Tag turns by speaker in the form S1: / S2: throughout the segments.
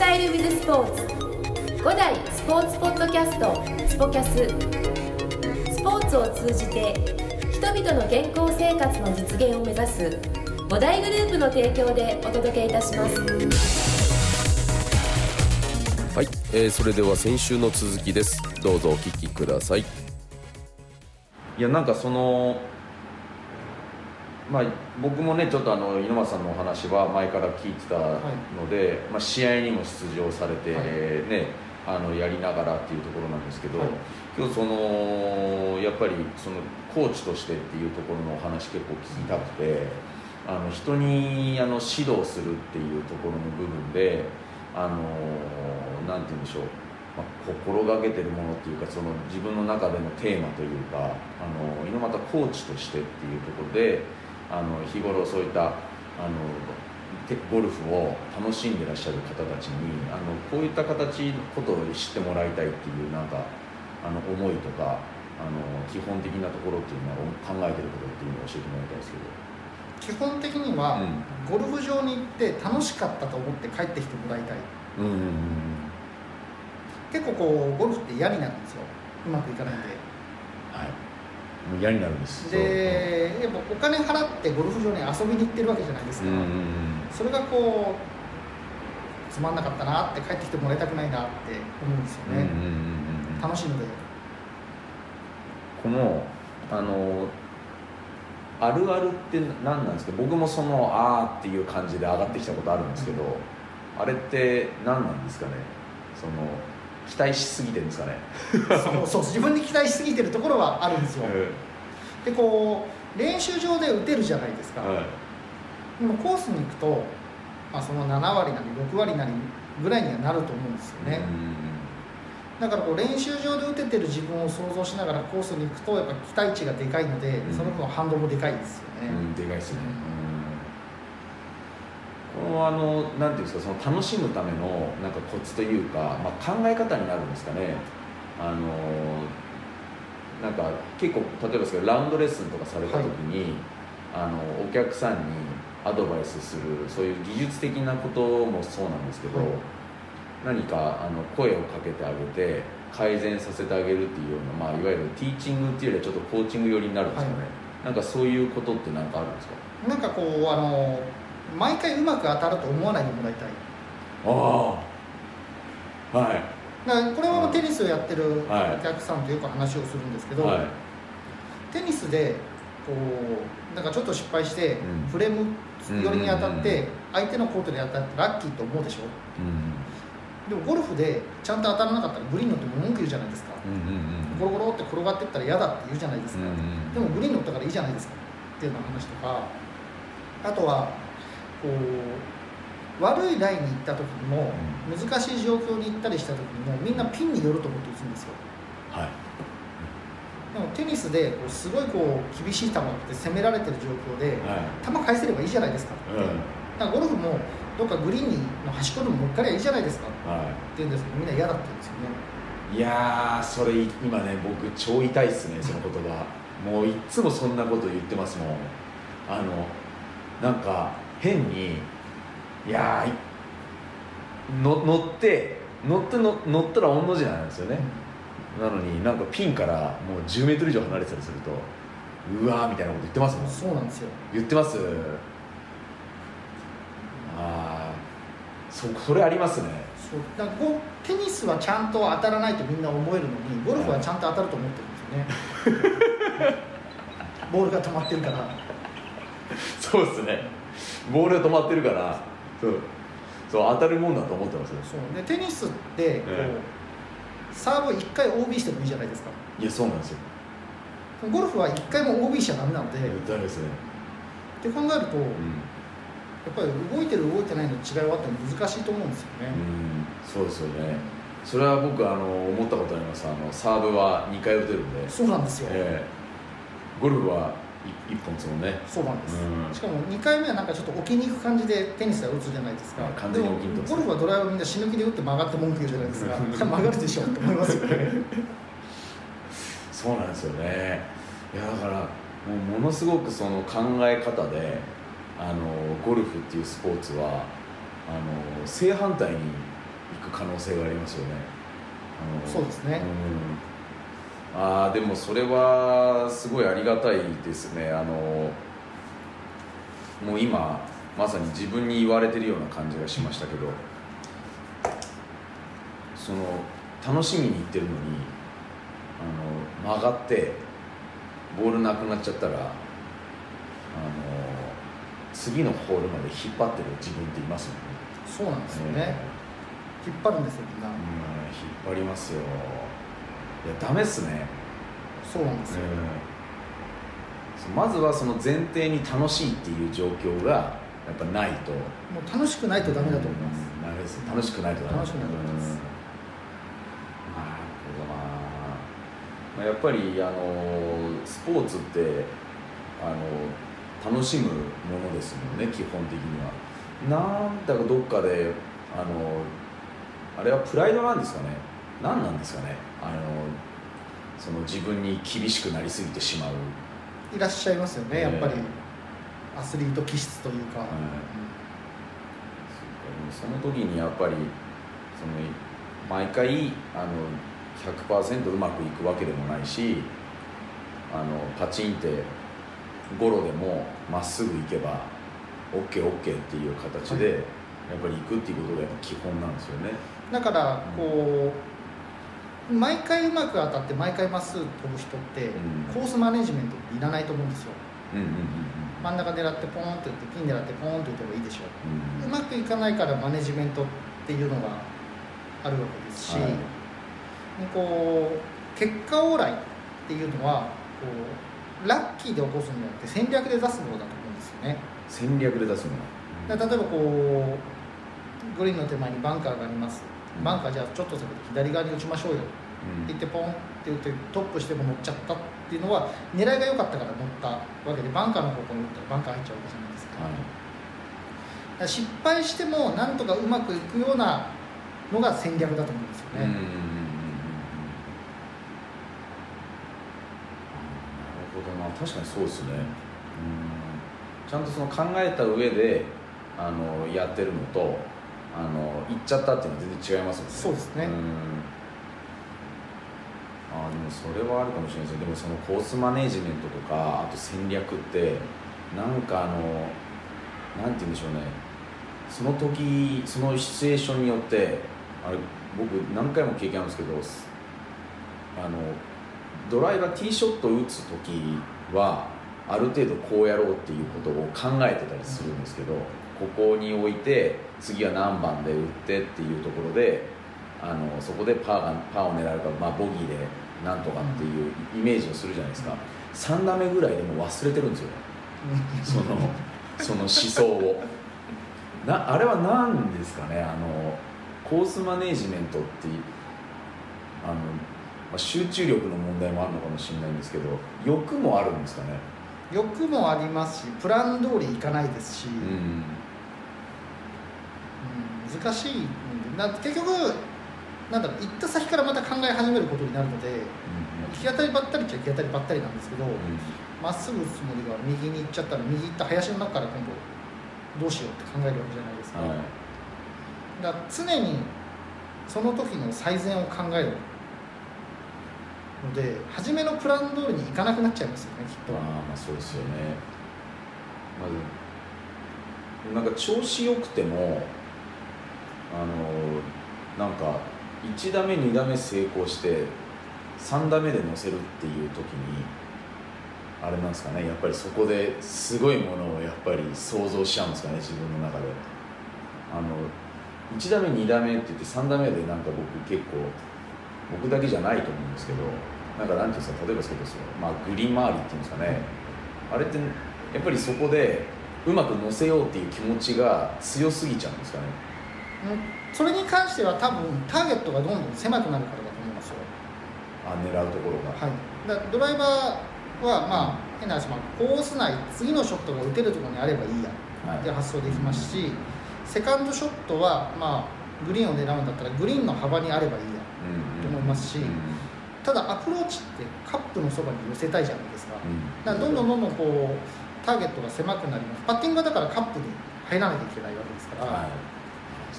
S1: タイル・ウィズ・スポーツ5代スポーツポッドキャストスポキャススポーツを通じて人々の健康生活の実現を目指す5大グループの提供でお届けいたします。
S2: はい、えーそれでは先週の続きです。どうぞお聞きください。いやなんかそのまあ僕もねちょっとあの猪俣さんのお話は前から聞いてたので、まあ、試合にも出場されて、
S3: はい。
S2: ねあのやりながらっていうところなんですけど、
S3: はい。
S2: 今日そのやっぱりそのコーチとしてっていうところのお話結構聞きたくてあの人にあの指導するっていうところの部分であのなんて言うんでしょう、まあ、心がけてるものっていうかその自分の中でのテーマというかあの猪俣コーチとしてっていうところであの日頃そういったあのてゴルフを楽しんでらっしゃる方たちにあのこういった形のことを知ってもらいたいっていうなんかあの思いとかあの基本的なところっていうのを考えてることっていうのを教えてもらいたいですけど。
S3: 基本的には、
S2: うん。
S3: ゴルフ場に行って楽しかったと思って帰ってきてもらいたい。
S2: うんうんうん
S3: 結構こうゴルフって嫌になるんですよ。うまくいかないんで。
S2: はい。嫌になるんです。
S3: で金払ってゴルフ場に遊びに行ってるわけじゃないですか、
S2: うんうんうん。
S3: それがこうつまんなかったなって帰ってきてもらいたくないなって思うんですよね、
S2: うんうんうんうん
S3: 楽しいので。
S2: このあのあるあるって何なんですか？僕もそのあーっていう感じで上がってきたことあるんですけど、あれって何なんですかね？その期待しすぎてるんですかね？
S3: そうそう自分に期待しすぎてるところはあるんですよ、でこう練習場で打てるじゃないですか、
S2: はい。
S3: でもコースに行くと、まあ、その7割なり6割なりぐらいにはなると思うんですよね、だからこう練習場で打ててる自分を想像しながらコースに行くとやっぱ期待値がでかいので、
S2: うん。
S3: その分反動もでかいですよね、
S2: うん、うん、でかいですね、うん。このあのなんていうんですかその楽しむためのなんかコツというか、まあ、考え方になるんですかね。あのなんか結構例えばですけどラウンドレッスンとかされた時に、あのお客さんにアドバイスするそういう技術的なこともそうなんですけど、
S3: はい。
S2: 何かあの声をかけてあげて改善させてあげるっていうような、まあ、いわゆるティーチングっていうよりはちょっとコーチング寄りになるんですかね、
S3: はい。
S2: なんかそういうことって何かあるんですか？
S3: なんかこうあの毎回うまく当たると思わないでもらいたい
S2: ああ。はい
S3: だこれはテニスをやってる
S2: はい。
S3: お客さんとよく話をするんですけど、
S2: はい。
S3: テニスでこうなんかちょっと失敗して、
S2: うん。
S3: フレーム寄りに当たって相手のコートに当たってラッキーと思うでしょ？
S2: うん。
S3: でもゴルフでちゃんと当たらなかったらグリーン乗って文句言うじゃないですか。ゴロゴロって転がってったら嫌だって言うじゃないですか、
S2: うんうん。
S3: でもグリーン乗ったからいいじゃないですか。っていうような話とかあとはこう悪いラインに行った時にも、難しい状況に行ったりした時にもみんなピンに寄ると思って打つんですよ。
S2: はい。
S3: でもテニスでこうすごいこう厳しい球って攻められてる状況で、
S2: はい。
S3: 球返せればいいじゃないですかって、
S2: うん。
S3: だからゴルフもどっかグリーンの端っこでも乗っかりゃいいじゃないですかって
S2: は
S3: 言うんですけどみんな嫌だって言うんですよね。
S2: い、いやーそれ今ね僕超痛いっすねその言葉。もういっつもそんなこと言ってますもん。あのなんか変にいやーい。の乗って乗っての乗ったら御の字なんですよね、なのになんかピンからもう1 0メートル以上離れてたりするとうわーみたいなこと言ってますもん。
S3: そうなんですよ。
S2: 言ってます。ああそそれありますね。
S3: そう。だからこうテニスはちゃんと当たらないとみんな思えるのにゴルフはちゃんと当たると思ってるんですよね。ボールが止まってるから。
S2: そうですね。ボールが止まってるからそうそう当たるもんだと思ってますよ。
S3: そうでテニスってこう、
S2: え
S3: サーブ1回 OB してもいいじゃないですか。
S2: いやそうなんですよ。
S3: ゴルフは1回も OB しちゃダメなので、っ
S2: ダメですね。
S3: て考えると、やっ
S2: う
S3: ぱり動いてる動いてないの違いはあっても難しいと思うんですよね、
S2: ん、うん、そうですよね。それは僕あの思ったことあります。あのサーブは2回打てるんで、
S3: そうなんですよ、
S2: ええ。ゴルフは 1, 本ですもんね。
S3: そうなんです、
S2: うん。
S3: しかも2回目はなんかちょっと置きに行く感じでテニスは打つじゃないですか。
S2: 完全に置きに
S3: ゴルフはドライバーみんな死ぬ気で打って曲がって文句言うじゃないですか。曲がるでしょって思いますよね。
S2: そうなんですよね。いやだからもうものすごくその考え方であのゴルフっていうスポーツはあの正反対にく可能性がありますよね。
S3: そうですね、
S2: うん、ああでもそれはすごいありがたいですね。あのもう今まさに自分に言われてるような感じがしましたけどその楽しみに行ってるのにあの曲がってボールなくなっちゃったらあの次のホールまで引っ張ってる自分っていますよね。
S3: そうなんですよね、ね引っ張るんですよみんな、うん、引っ
S2: 張りますよいやダメっすね。
S3: そうなんですよ、
S2: うん、まずはその前提に楽しいっていう状況がやっぱないと。も
S3: う楽しくないとダメだと思います、
S2: うん、楽し楽しくないとダメ。
S3: 楽しくないと思います、なる
S2: ほどな、まあ、やっぱりあのスポーツってあの楽しむものですもんね基本的には。なんだかどっかであのあれはプライドなんですかね何なんですかね？あのその自分に厳しくなりすぎてしまう。
S3: いらっしゃいますよね、やっぱり。アスリート気質というか、
S2: その時にやっぱりその毎回あの100%うまくいくわけでもないしあのパチンってゴロでもまっすぐ行けば OKOK っていう形で、やっぱり行くっていうことがやっぱ基本なんですよね。
S3: だからこう、毎回うまく当たって毎回まっすぐ飛ぶ人って、コースマネジメントっていらないと思うんですよ、真ん中狙ってポーンって打ってピン狙ってポーンって打てばいいでしょう、うまくいかないからマネジメントっていうのがあるわけですし、はい、こう結果往来っていうのはこうラッキーで起こすんじゃなくて戦略で出すものだと思うんですよね。
S2: 戦略で出すも
S3: の例えばこうグリーンの手前にバンカーがありますバンカーじゃあちょっと先左側に打ちましょうよ。って言ってポンって言ってトップしても乗っちゃったっていうのは狙いが良かったから乗ったわけでバンカーの方向に打ったらバンカー入っちゃうわけじゃないですか,、はい、失敗してもなんとかうまくいくようなのが戦略だと思うんですよね。なる
S2: ほどな。確かにそうですね。ちゃんとその考えた上であのやってるのとあの行っちゃったっていうのは全然違いますもんね。
S3: そうですね。
S2: あでもそれはあるかもしれないですでもそのコースマネジメントとかあと戦略ってなんかあのなんて言うんでしょうね。その時そのシチュエーションによってあれ僕何回も経験あるんですけどあのドライバーティーショット打つ時はある程度こうやろうっていうことを考えてたりするんですけどここに置いて次は何番で打ってっていうところであのそこでパーがパーを狙うか、まあ、ボギーでなんとかっていうイメージをするじゃないですか。3打目ぐらいでも忘れてるんですよそのその思想を。なあれは何ですかね？あのコースマネージメントってあの、まあ、集中力の問題もあるのかもしれないんですけど欲もあるんですかね？
S3: 欲もありますしプラン通りいかないですし、うん、うん、難しい。な結局なんだろう行った先からまた考え始めることになるので、うん、行き当たりばったりっちゃ行き当たりばったりなんですけどま、うん、っすぐ打つつもりが右に行っちゃったら右行った林の中から今度どうしようって考えるわけじゃないですか、はい、だから常にその時の最善を考える。ので初めのプラン通りにいかなくなっちゃいますよねきっと。
S2: あまあそうですよね。まずなんか調子よくてもあのなんか1打目2打目成功して3打目で乗せるっていう時にあれなんですかねやっぱりそこですごいものをやっぱり想像しちゃうんですかね自分の中で。あの1打目2打目って言って3打目でなんか僕結構僕だけじゃないと思うんですけどなんかなんていうんですか例えばそうですよ、まあ、グリーン周りっていうんですかね。あれってやっぱりそこでうまく乗せようっていう気持ちが強すぎちゃうんですかね、
S3: それに関しては多分ターゲットがどんどん狭くなるからだと思いますよ。
S2: あ狙うところが。
S3: はい。だドライバーはまあ変な話、まあ、コース内次のショットが打てるところにあればいいやって発想できますし、はい、セカンドショットはまあグリーンを狙うんだったらグリーンの幅にあればいいやと思いますし、ただアプローチってカップのそばに寄せたいじゃないですか,、だからどんどんどんどんこうターゲットが狭くなります。パッティングはだからカップに入らなきゃいけないわけですから、はい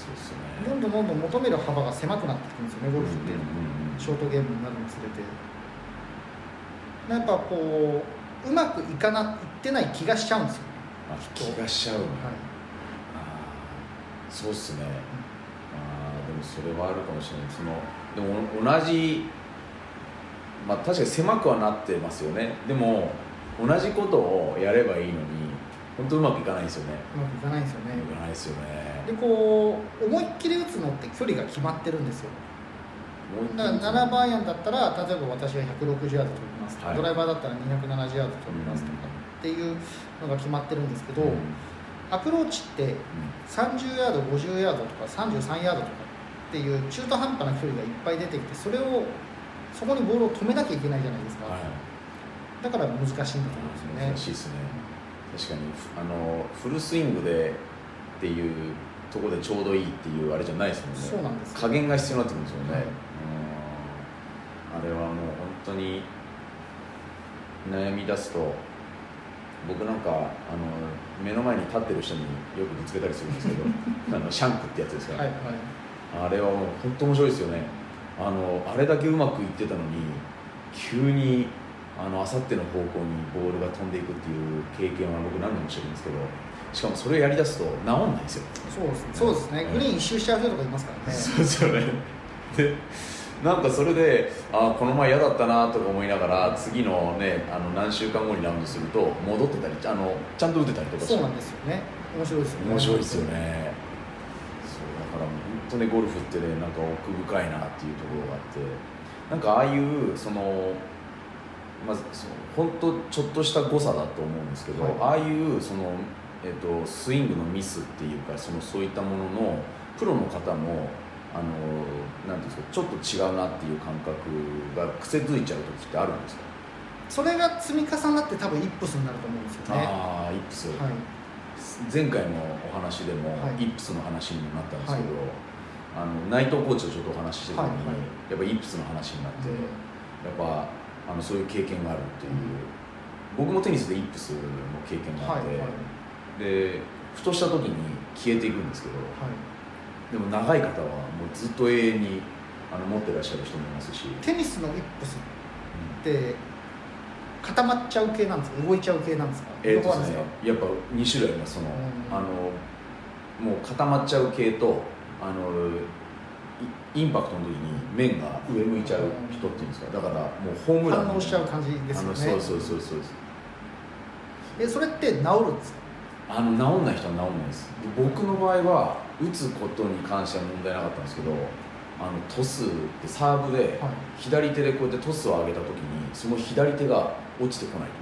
S2: そうです
S3: ど
S2: ね
S3: んどんどんどん求める幅が狭くなってくるんですよねゴルフって、
S2: うんうんうん
S3: ショートゲームになるにつれて。やっぱこううまくいかないってない気がしちゃうんですよ、
S2: あ気がしちゃう。の、
S3: はい、
S2: あーそうっすね、あーでもそれはあるかもしれない。そのでも同じまあ確かに狭くはなってますよね。でも同じことをやればいいのに本当うまくいかないんですよね。
S3: うまくいかないんですよね。
S2: うまくいかないですよね
S3: でこう思いっきり打つのって距離が決まってるんですよ。だから7番アイアンだったら例えば私は160ヤード飛びますとか、
S2: はい。
S3: ドライバーだったら270ヤード飛びますとかっていうのが決まってるんですけど、
S2: うん。
S3: アプローチって30ヤード50ヤードとか33ヤードとかっていう中途半端な距離がいっぱい出てきてそれをそこにボールを止めなきゃいけないじゃないですか、
S2: はい。
S3: だから難しいんだと思うんですよね。
S2: 難しいですね。確かに。あのフルスイングでっていうところでちょうどいいっていうあれじゃないですもんね。
S3: そうなんですよ。
S2: 加減が必要になってくるんですよね、
S3: はい。
S2: うん。あれはもう本当に悩み出すと僕なんかあの目の前に立ってる人によくぶつけたりするんですけど あのシャンクってやつですから、
S3: はいはい。
S2: あれはもう本当面白いですよね。あのあれだけうまくいってたのに急にあの明後日の方向にボールが飛んでいくっていう経験は僕何度もしてるんですけどしかもそれをやりだすと治んないですよ。
S3: そうですね。そうですね、
S2: うん。
S3: グリーン一周しちゃう人とかいますからね。
S2: そうですよね。でなんかそれであこの前嫌だったなとか思いながら次のねあの何週間後にラウンドすると戻ってたりあのちゃんと打てたりとか
S3: そうなんですよね。面白いですよね。
S2: 面白いですよね。そうだから本当にゴルフってねなんか奥深いなっていうところがあって。なんかああいうそのまずその本当ちょっとした誤差だと思うんですけど、
S3: はい。
S2: ああいうその、えっとスイングのミスっていうかそのそういったもののプロの方もあのなんていうんですかちょっと違うなっていう感覚が癖づいちゃう時ってあるんですか、
S3: それが積み重なって多分イップスになると思うんですよね。
S2: ああイップス、
S3: はい。
S2: 前回のお話でも、
S3: はい。
S2: イップスの話にもなったんですけど、あの内藤コーチとちょっとお話ししてた時に、
S3: はいはい。
S2: やっぱイップスの話になって、やっぱあのそういう経験があるっていう、僕もテニスでイップスの経験があ
S3: はい
S2: って、
S3: はい
S2: でふとした時に消えていくんですけど
S3: はい。
S2: でも長い方はもうずっと永遠にあの持ってらっしゃる人もいますし、
S3: テニスのイップスって固まっちゃう系なんですか？動いちゃう系なんですか？
S2: えーとですねやっぱ2種類あります。その、
S3: うん。
S2: あのもう固まっちゃう系とあのイインパクトの時に面が上向いちゃう人っていうんですか？だからもうホームラン
S3: 反応しちゃう感じですよね。
S2: そうそうそうそうです
S3: えそれって治るんですか？
S2: あの治んない人は治んないです。僕の場合は打つことに関しては問題なかったんですけどあのトスってサーブで
S3: はい。
S2: 左手でこうやってトスを上げた時にその左手が落ちてこないと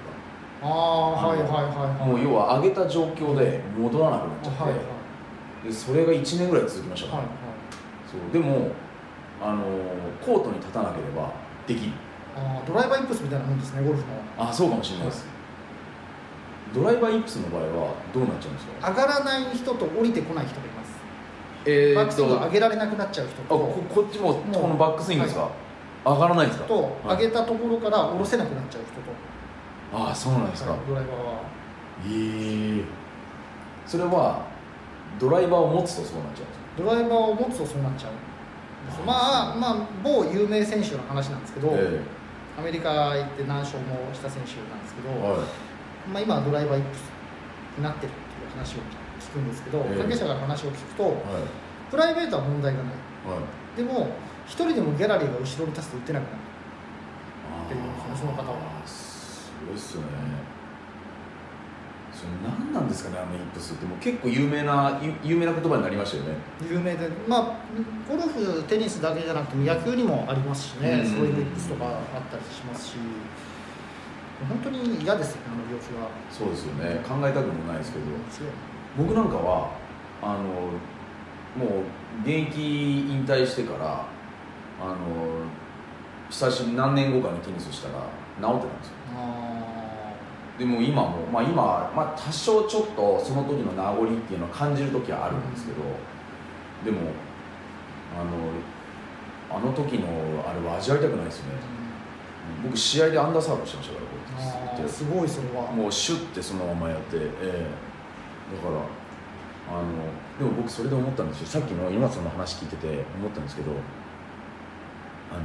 S3: ああ
S2: あの
S3: はいはいはいはい。
S2: かもう要は上げた状況で戻らなくなっちゃって、
S3: はいはい。
S2: でそれが1年ぐらい続きましたから、
S3: はい
S2: そう。でもあのコートに立たなければできる。
S3: あードライバーイップスみたいなもんですねゴルフの。
S2: あそうかもしれないです、ドライバーイップスの場合はどうなっちゃうんですか？
S3: 上がらない人と降りてこない人がいます。
S2: え
S3: バックスイング上げられなくなっちゃう人
S2: あことこっちもこのバックスイングですか、上がらないんですか？
S3: と
S2: はい。
S3: 上げたところから下ろせなくなっちゃう人と。
S2: ああそうなんですか、
S3: はいドライバーは。
S2: ええそれはドライバーを持つとそうなっちゃうんですか？
S3: ドライバーを持つとそうなっちゃうんですまあまあ某有名選手の話なんですけど、
S2: え
S3: アメリカ行って何勝もした選手なんですけど、
S2: えはい
S3: まあ、今はドライバーイップスになってるっていう話を聞くんですけど、
S2: ええ。
S3: 関係者から話を聞くと
S2: はい。
S3: プライベートは問題がない。
S2: はい。
S3: でも一人でもギャラリーが後ろに立つと打てなくなる。
S2: あ
S3: っていうその方は。
S2: あすごいっすよね。それ何なんですかねあのイップスって。もう結構有名なゆ有名な言葉になりましたよね。
S3: 有名でまあゴルフテニスだけじゃなくて野球にもありますしね、
S2: うん。
S3: そういうイップスとかあったりしますし本当に嫌ですよねあの病気は。
S2: そうですよね。考えたくもないですけど。僕なんかはあのもう現役引退してからあの久しぶり何年後かにテニスしたら治ってたんですよ。
S3: あ
S2: でも今も、まあ、今、まあ、多少ちょっとその時の名残っていうのを感じる時はあるんですけど、でもあのあの時のあれは味わいたくないですよね。
S3: ー
S2: 僕試合でアンダーサーブしてましたから
S3: すごいそれは。
S2: もうシュッてそのままやって、ええ。だからあのでも僕それで思ったんですよ。さっきの今さんの話聞いてて思ったんですけどあの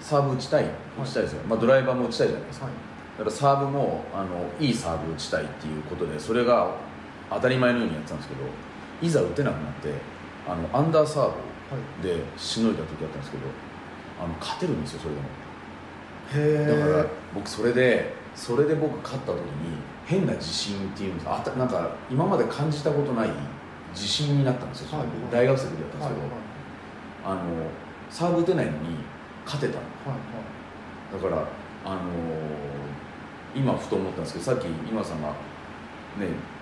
S2: サーブ打ちたい打ちたいですよ、まあ、ドライバーも打ちたいじゃないですか、
S3: はい。
S2: だからサーブもあのいいサーブ打ちたいっていうことでそれが当たり前のようにやってたんですけどいざ打てなくなってあのアンダーサーブでしのいだ時あったんですけどあの勝てるんですよそれでもだから僕それでそれで僕勝った時に変な自信っていうんですかあたなんか今まで感じたことない自信になったんですよ、
S3: はい
S2: 大学生の時だったんです
S3: はい。
S2: けど、あのサーブ打てないのに勝てたの。
S3: はい
S2: だからあの今ふと思ったんですけどさっき今さんがね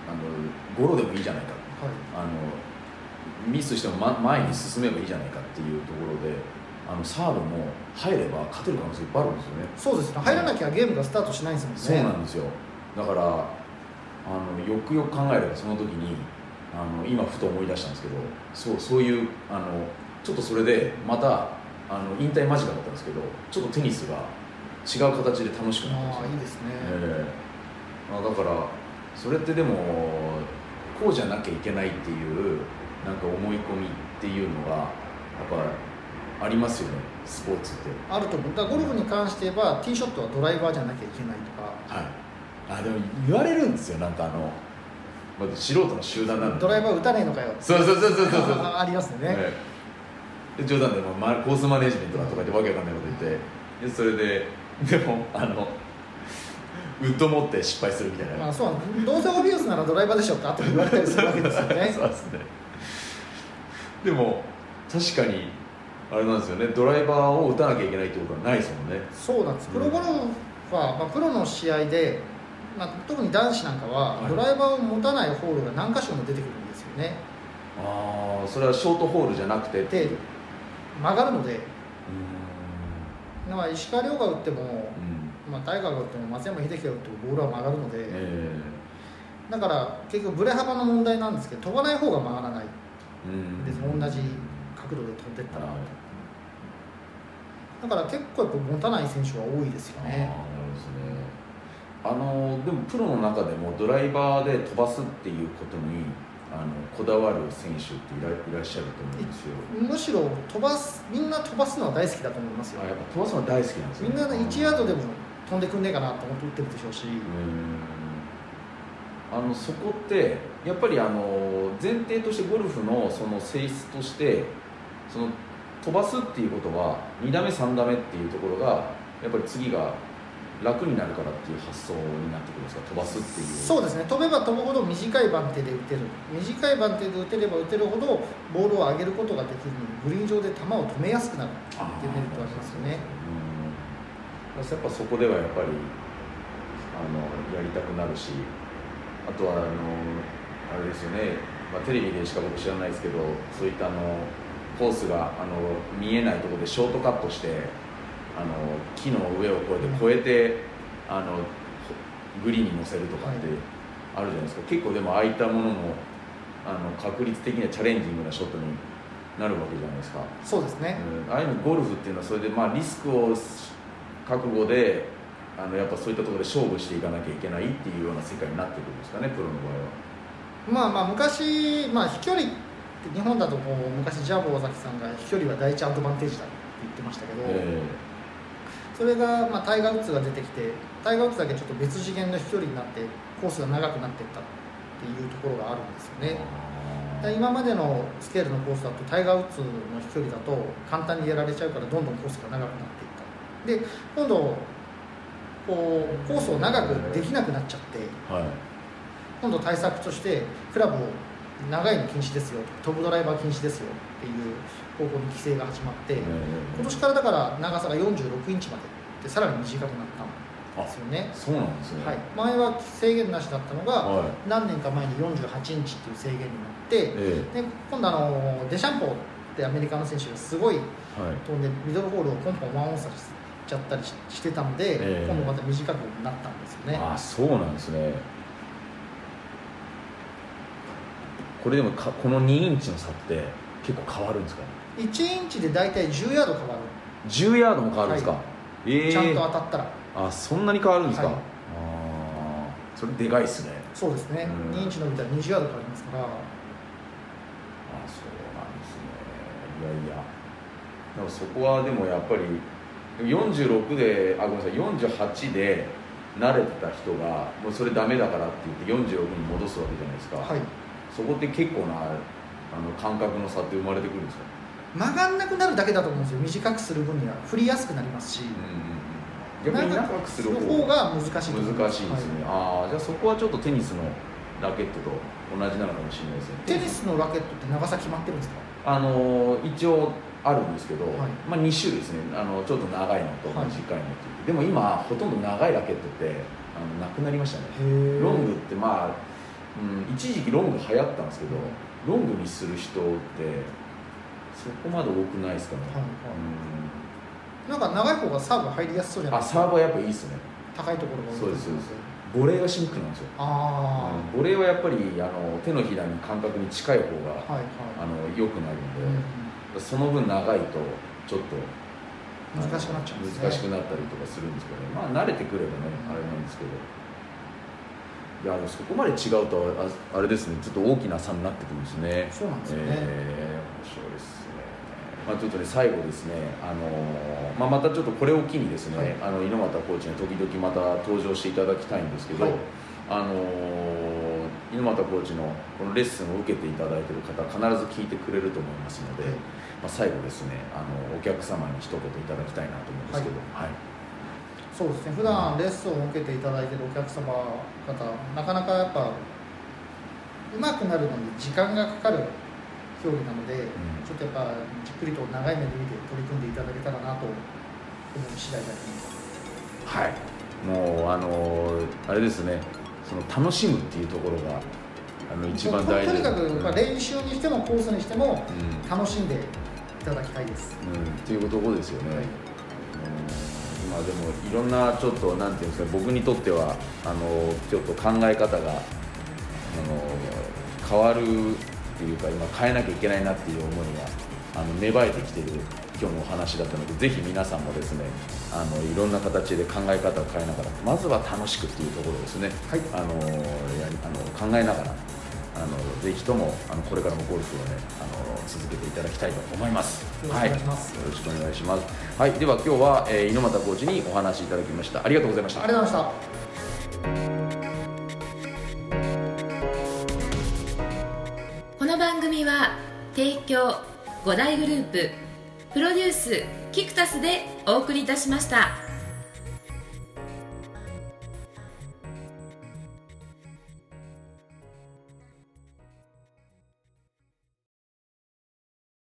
S2: あのゴロでもいいじゃないか。
S3: はいはい。
S2: あのミスしても、ま、前に進めばいいじゃないかっていうところであのサーブも入れば勝てる可能性いっぱいあるんですよね。
S3: そうですね。入らなきゃゲームがスタートしないんですもんね。
S2: そうなんですよ。だからあのよくよく考えればその時にあの今ふと思い出したんですけどそうそういうあのちょっとそれでまたあの引退間近だったんですけどちょっとテニスが違う形で楽しくなったんですよ。
S3: ああいいですね、
S2: ええ。まあ、だからそれってでもこうじゃなきゃいけないっていうなんか思い込みっていうのがやっぱありますよねスポーツって。
S3: あると思う。だゴルフに関して言えばティーショットはドライバーじゃなきゃいけないとか。
S2: はい。あでも言われるんですよ。なんかあの、まあ、素人の集団なんで。
S3: ドライバー打たねえのかよ
S2: そうそうそうそうそうそう。
S3: あありますよね、
S2: ええ。で冗談で、まあ、コースマネジメントだとか言ってわけわかんないこと言って。でそれででもあのウッド持って失敗するみたいな、
S3: まあそう。どうせオビウスならドライバーでしょって後で言われたりするわけですよね。
S2: そうですね。でも確かにあれなんですよね。ドライバーを打たなきゃいけないってことはないですもんね。
S3: そうなんです。プロゴルフは、まあ、プロの試合で、まあ、特に男子なんかは、
S2: はい。
S3: ドライバーを持たないホールが何箇所も出てくるんですよね。
S2: ああそれはショートホールじゃなくて
S3: で曲がるので。
S2: う
S3: だから石川遼が打っても、
S2: んうん。
S3: まあ、タイガーが打っても松山英樹が打ってもボールは曲がるので、
S2: え
S3: だから結局ブレ幅の問題なんですけど飛ばない方が曲がらない。
S2: えうん。
S3: です同じ角度で飛んでったら、
S2: はい。
S3: だから結構やっぱ持たない選手は多いですよね。
S2: なるほどですね。あのでもプロの中でもドライバーで飛ばすっていうことにあのこだわる選手っていらいらっしゃると思うんですよ。
S3: むしろ飛ばすみんな飛ばすのは大好きだと思いますよ。
S2: あやっぱ飛ばすの大好きなんですよ
S3: みんなで1ヤードでも飛んでくんねえかなと思って打ってるでしょうし、
S2: あのそこってやっぱりあの前提としてゴルフのその性質としてその飛ばすっていうことは2打目3打目っていうところがやっぱり次が楽になるからっていう発想になってくるんですか飛ばすっていう。
S3: そうですね。飛べば飛ぶほど短い番手で打てる。短い番手で打てれば打てるほどボールを上げることができるのでグリーン上で球を止めやすくなるっていうメリットがありますよね。
S2: うん。やっぱそこではやっぱりあのやりたくなるしあとはあのあれですよね、まあ、テレビでしか僕知らないですけどそういったあのコースがあの見えないところでショートカットしてあの木の上をこうやって越えて、あのグリーンに乗せるとかってあるじゃないですか、結構でもああいったものもあの確率的にはチャレンジングなショットになるわけじゃないですか。
S3: そうですね、
S2: うんああいうのゴルフっていうのはそれでまあリスクを覚悟であのやっぱそういったところで勝負していかなきゃいけないっていうような世界になってくるんですかねプロの場合は。
S3: まあまあ昔、まあ、飛距離日本だとこう昔ジャボ尾崎さんが飛距離は第一アドバンテージだって言ってましたけど、
S2: え
S3: それが、まあ、タイガー・ウッズが出てきてタイガー・ウッズだけちょっと別次元の飛距離になってコースが長くなっていったっていうところがあるんですよ
S2: え
S3: ね。今までのスケールのコースだとタイガー・ウッズの飛距離だと簡単にやられちゃうからどんどんコースが長くなっていった。で今度こうコースを長くできなくなっちゃって
S2: はい。
S3: 今度対策としてクラブを長いの禁止ですよ飛ぶドライバー禁止ですよっていう方向に規制が始まって、
S2: え
S3: 今年からだから長さが46インチまででさらに短くなったんですよね、
S2: そうなんですね。
S3: はい、前は制限なしだったのが
S2: はい。
S3: 何年か前に48インチっていう制限になって
S2: え
S3: で今度あのデシャンポーってアメリカの選手がすごい
S2: えはい。
S3: 飛んでミドルホールをポンポンワンオンサーしちゃったりししてたので、
S2: ええ
S3: 今度また短くなったんですよね
S2: あそうなんですね。これでもかこの2インチの差って結構変わるんですかね
S3: ？1インチで大体10ヤード変わる、
S2: 10ヤードも変わるんですか？
S3: は
S2: ええ。
S3: ちゃんと当たったら。
S2: あそんなに変わるんですか？
S3: はい。
S2: ああそれでかいですね。
S3: そうですね、
S2: うん。
S3: 2インチ伸びたら20ヤードかかりますから。
S2: あそうなんですね。いやいや。でもそこはでもやっぱり46であごめんなさい。48で慣れてた人がもうそれダメだからって言って46に戻すわけじゃないですか、
S3: はい
S2: そこって結構なあの感覚の差って生まれてくるんですか、
S3: 曲がんなくなるだけだと思うんですよ。短くする分には振りやすくなりますし、
S2: 逆に長くする方
S3: 方が難しい
S2: 難しいですね、ああじゃあそこはちょっとテニスのラケットと同じなのかもしれないですね。
S3: テニスのラケットって長さ決まってるんですか？
S2: あの一応あるんですけど、
S3: はい。
S2: まあ、2種類ですね。あのちょっと長いのと
S3: はい。
S2: 短いのっていう、でも今ほとんど長いラケットってあのなくなりましたね。
S3: へ
S2: ロングってまあ、うん、一時期ロング流行ったんですけどロングにする人ってそこまで多くないですかね、
S3: はい
S2: うん。
S3: なんか長い方がサーブ入りやすそうじゃないですか。
S2: あサーブはやっぱいいですね。
S3: 高いところが多い
S2: そうですそうです。ボレーがシンクなんですよ。
S3: あ
S2: うんボレーはやっぱりあの手のひらに感覚に近い方が、
S3: あはい。
S2: あ
S3: は
S2: の良くなる
S3: い、
S2: んで、その分長いとちょっと
S3: 難しくなっちゃうんですね。
S2: 難しくなったりとかするんですけど、まあ慣れてくればねあれなんですけどいやそこまで違うとああれですね。ちょっと大きな差になってくるんですね。
S3: そうなんですよね。
S2: えー面白いですね。まあちょっとね最後ですね。あのーまあまたちょっとこれを機にですね、
S3: はい。
S2: あの猪俣コーチに時々また登場していただきたいんですけど、
S3: はい。
S2: あのー猪俣コーチのこのレッスンを受けていただいている方必ず聞いてくれると思いますので、
S3: はい。
S2: まあ、最後ですねあのお客様に一言いただきたいなと思うんですけど、はい
S3: そうですね。普段レッスンを受けていただいているお客様方なかなかやっぱ上手くなるのに時間がかかる競技なので、
S2: ん。
S3: ちょっとやっぱじっくりと長い目で見て取り組んでいただけたらなと思う次第だと思います。
S2: はい、もうあのーあれですね。その楽しむっていうところがあの一番大事
S3: とにかく、まあ、
S2: うん。
S3: 練習にしてもコースにしても
S2: うん。
S3: 楽しんでいただきたいです、
S2: うん、っていうところですよね、
S3: はい
S2: でもいろんなちょっとなんていうんですか僕にとってはあのちょっと考え方があの変わるっていうか今変えなきゃいけないなっていう思いがあの芽生えてきてる今日のお話だったのでぜひ皆さんもですねあのいろんな形で考え方を変えながらまずは楽しくっていうところですね、
S3: はい
S2: あのやあの考えながらあのぜひともあのこれからもゴルフをねあの続けていただきたいと思います。
S3: よろしくお願いします
S2: はい、よろしくお願いします。はい、では今日は、えー、猪俣コーチにお話しいただきました。ありがとうございました。
S3: ありがとうございました
S1: この番組は提供5大グループプロデュースキクタスでお送りいたしました。